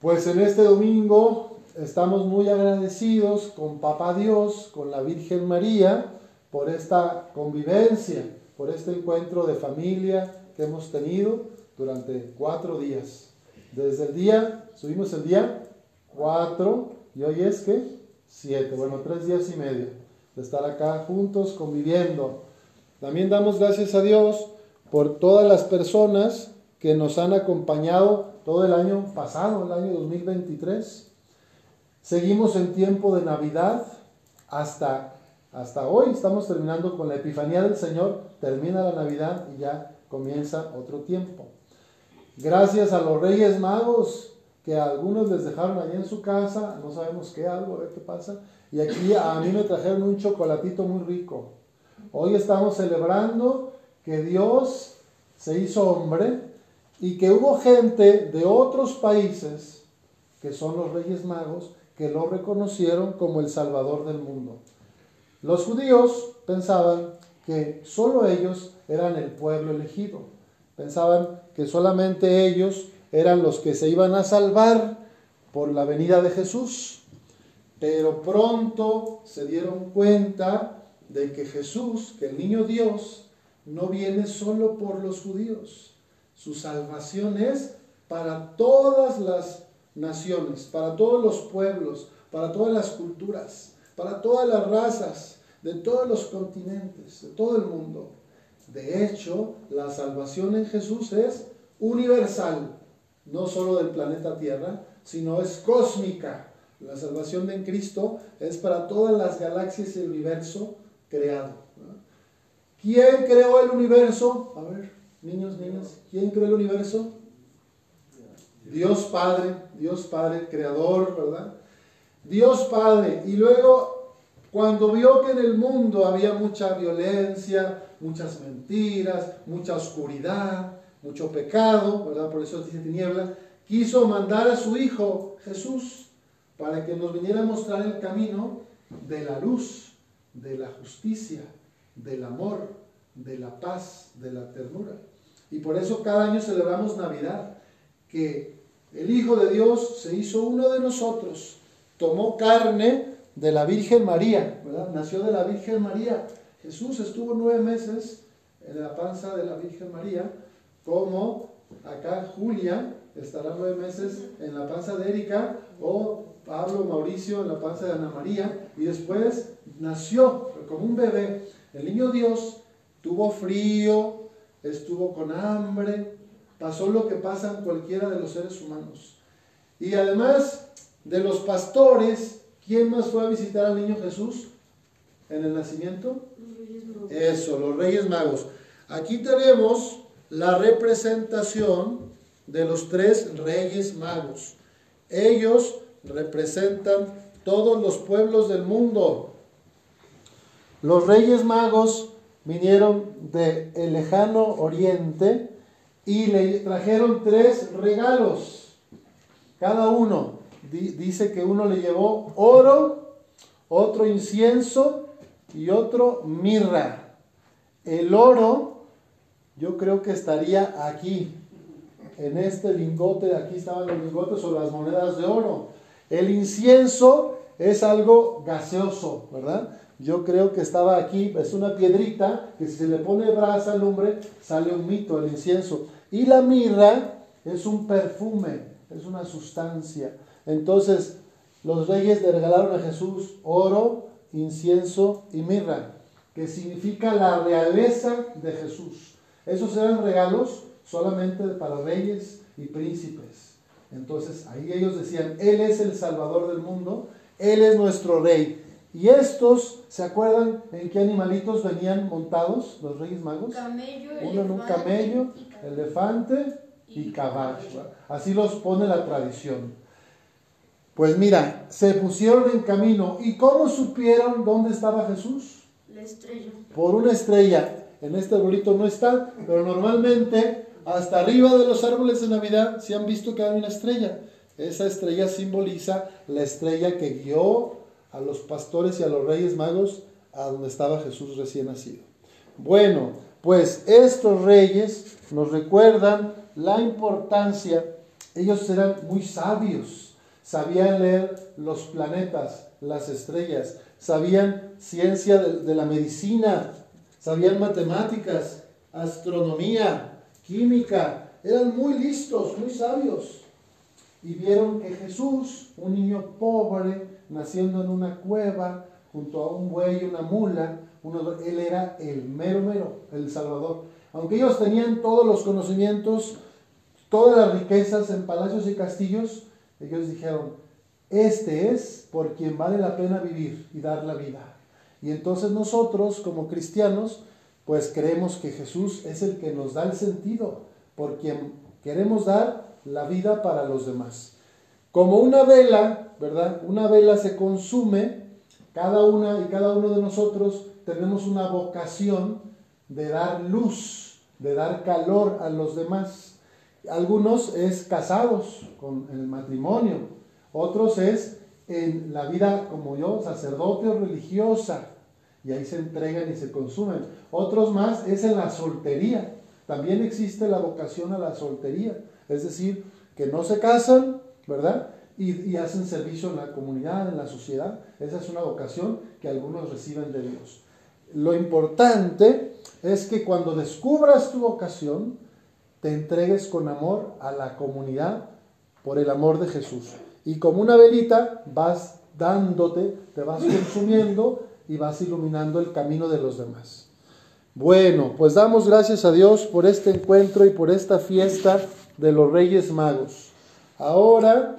Pues en este domingo estamos muy agradecidos con Papá Dios, con la Virgen María, por esta convivencia, por este encuentro de familia que hemos tenido durante cuatro días. Desde el día, subimos el día cuatro y hoy es que siete, bueno, tres días y medio de estar acá juntos conviviendo. También damos gracias a Dios por todas las personas que nos han acompañado todo el año pasado, el año 2023. Seguimos en tiempo de Navidad hasta, hasta hoy. Estamos terminando con la Epifanía del Señor. Termina la Navidad y ya comienza otro tiempo. Gracias a los Reyes Magos que algunos les dejaron allí en su casa, no sabemos qué, algo, a ver qué pasa. Y aquí a mí me trajeron un chocolatito muy rico. Hoy estamos celebrando que Dios se hizo hombre y que hubo gente de otros países, que son los Reyes Magos, que lo reconocieron como el Salvador del mundo. Los judíos pensaban que solo ellos eran el pueblo elegido. Pensaban que solamente ellos eran los que se iban a salvar por la venida de Jesús. Pero pronto se dieron cuenta de que Jesús, que el niño Dios, no viene solo por los judíos. Su salvación es para todas las naciones, para todos los pueblos, para todas las culturas, para todas las razas, de todos los continentes, de todo el mundo. De hecho, la salvación en Jesús es universal, no solo del planeta Tierra, sino es cósmica. La salvación de Cristo es para todas las galaxias y el universo creado. ¿Quién creó el universo? A ver, niños, niñas, ¿quién creó el universo? Dios Padre, Dios Padre, creador, ¿verdad? Dios Padre. Y luego, cuando vio que en el mundo había mucha violencia, muchas mentiras, mucha oscuridad, mucho pecado, ¿verdad? Por eso dice tiniebla, quiso mandar a su Hijo Jesús para que nos viniera a mostrar el camino de la luz, de la justicia, del amor, de la paz, de la ternura. Y por eso cada año celebramos Navidad, que el Hijo de Dios se hizo uno de nosotros, tomó carne de la Virgen María. Nació de la Virgen María. Jesús estuvo nueve meses en la panza de la Virgen María, como acá Julia estará nueve meses en la panza de Erika, o Pablo Mauricio en la panza de Ana María, y después nació como un bebé. El niño Dios tuvo frío, estuvo con hambre, pasó lo que pasa en cualquiera de los seres humanos. Y además de los pastores, ¿quién más fue a visitar al niño Jesús en el nacimiento? Eso, los Reyes Magos. Aquí tenemos la representación de los tres Reyes Magos. Ellos representan todos los pueblos del mundo. Los Reyes Magos vinieron del el lejano oriente y le trajeron tres regalos. Cada uno dice que uno le llevó oro, otro incienso y otro mirra. El oro yo creo que estaría aquí, en este lingote, aquí estaban los lingotes o las monedas de oro. El incienso es algo gaseoso, ¿verdad? Yo creo que estaba aquí, es una piedrita que si se le pone brasa al lumbre sale un mito, el incienso. Y la mirra es un perfume, es una sustancia. Entonces, los reyes le regalaron a Jesús oro, incienso y mirra, que significa la realeza de Jesús. Esos eran regalos solamente para reyes y príncipes. Entonces, ahí ellos decían, Él es el Salvador del mundo, Él es nuestro rey. Y estos, ¿se acuerdan en qué animalitos venían montados los Reyes Magos? Camello, Uno en un camello, elefante y caballo. Así los pone la tradición. Pues mira, se pusieron en camino. ¿Y cómo supieron dónde estaba Jesús? La estrella. Por una estrella. En este arbolito no está, pero normalmente hasta arriba de los árboles de Navidad se han visto que hay una estrella. Esa estrella simboliza la estrella que guió a los pastores y a los reyes magos a donde estaba Jesús recién nacido. Bueno, pues estos reyes nos recuerdan la importancia. Ellos eran muy sabios, sabían leer los planetas, las estrellas, sabían ciencia de, la medicina, sabían matemáticas, astronomía, química, eran muy listos, muy sabios. Y vieron que Jesús, un niño pobre, naciendo en una cueva, junto a un buey y una mula, él era el mero mero, el Salvador. Aunque ellos tenían todos los conocimientos, todas las riquezas en palacios y castillos, ellos dijeron, este es por quien vale la pena vivir y dar la vida. Y entonces nosotros como cristianos, pues creemos que Jesús es el que nos da el sentido, por quien queremos dar la vida para los demás. Como una vela, ¿verdad? Una vela se consume, cada una y cada uno de nosotros tenemos una vocación de dar luz, de dar calor a los demás. Algunos es casados con el matrimonio, otros es en la vida como yo, sacerdote o religiosa, y ahí se entregan y se consumen. Otros más es en la soltería. También existe la vocación a la soltería, es decir, que no se casan, ¿verdad? Y, hacen servicio en la comunidad, en la sociedad. Esa es una vocación que algunos reciben de Dios. Lo importante es que cuando descubras tu vocación, te entregues con amor a la comunidad por el amor de Jesús. Y como una velita vas dándote, te vas consumiendo y vas iluminando el camino de los demás. Bueno, pues damos gracias a Dios por este encuentro y por esta fiesta de los Reyes Magos. Ahora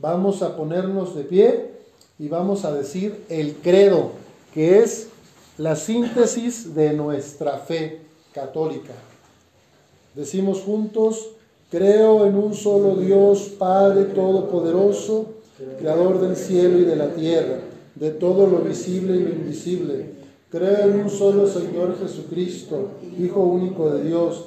vamos a ponernos de pie y vamos a decir el credo, que es la síntesis de nuestra fe católica. Decimos juntos, creo en un solo Dios, Padre Todopoderoso, Creador del cielo y de la tierra, de todo lo visible y lo invisible. Creo en un solo Señor Jesucristo, Hijo único de Dios,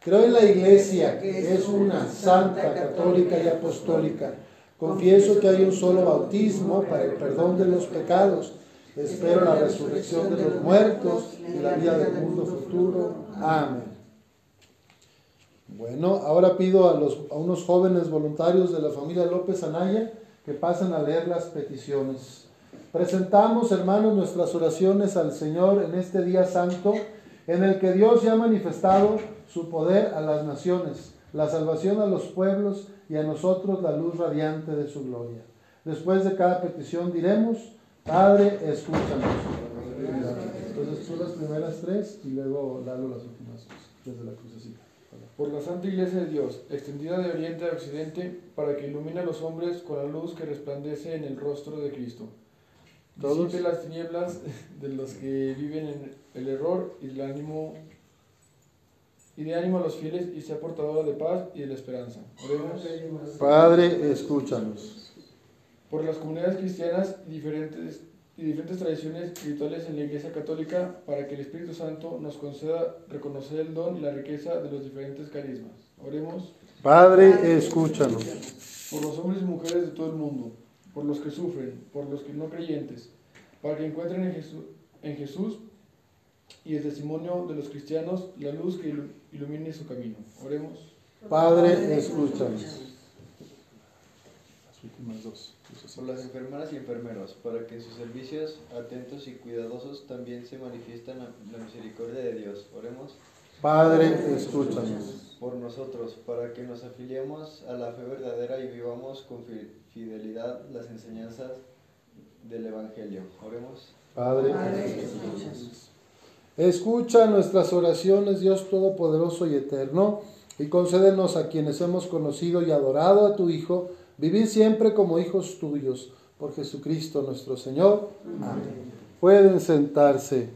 Creo en la Iglesia, que es una santa, católica y apostólica. Confieso que hay un solo bautismo para el perdón de los pecados. Espero la resurrección de los muertos y la vida del mundo futuro. Amén. Bueno, ahora pido a, los, a unos jóvenes voluntarios de la familia López Anaya que pasen a leer las peticiones. Presentamos, hermanos, nuestras oraciones al Señor en este día santo, en el que Dios ya ha manifestado su poder a las naciones, la salvación a los pueblos y a nosotros la luz radiante de su gloria. Después de cada petición diremos, Padre, escúchanos. Entonces tú las primeras tres y luego Lalo las últimas desde la crucecita por la Santa Iglesia de Dios, extendida de oriente a occidente, para que ilumine a los hombres con la luz que resplandece en el rostro de Cristo. Disipe las tinieblas de los que viven en el error y del ánimo y de ánimo a los fieles y sea portadora de paz y de la esperanza. Oremos. Padre, escúchanos. Por las comunidades cristianas y diferentes y diferentes tradiciones espirituales en la Iglesia Católica para que el Espíritu Santo nos conceda reconocer el don y la riqueza de los diferentes carismas. Oremos. Padre, escúchanos. Por los hombres y mujeres de todo el mundo, por los que sufren, por los que no creyentes, para que encuentren en Jesús, en Jesús y el testimonio de los cristianos la luz que ilumine su camino. Oremos. Padre, escúchanos. Las últimas dos por las enfermeras y enfermeros, para que en sus servicios atentos y cuidadosos también se manifiesta la misericordia de Dios. Oremos. Padre, escúchanos. Por nosotros, para que nos afiliemos a la fe verdadera y vivamos con fidelidad las enseñanzas del Evangelio. Oremos. Padre. Escucha nuestras oraciones, Dios Todopoderoso y Eterno, y concédenos a quienes hemos conocido y adorado a tu Hijo, vivir siempre como hijos tuyos, por Jesucristo nuestro Señor. Amén. Pueden sentarse.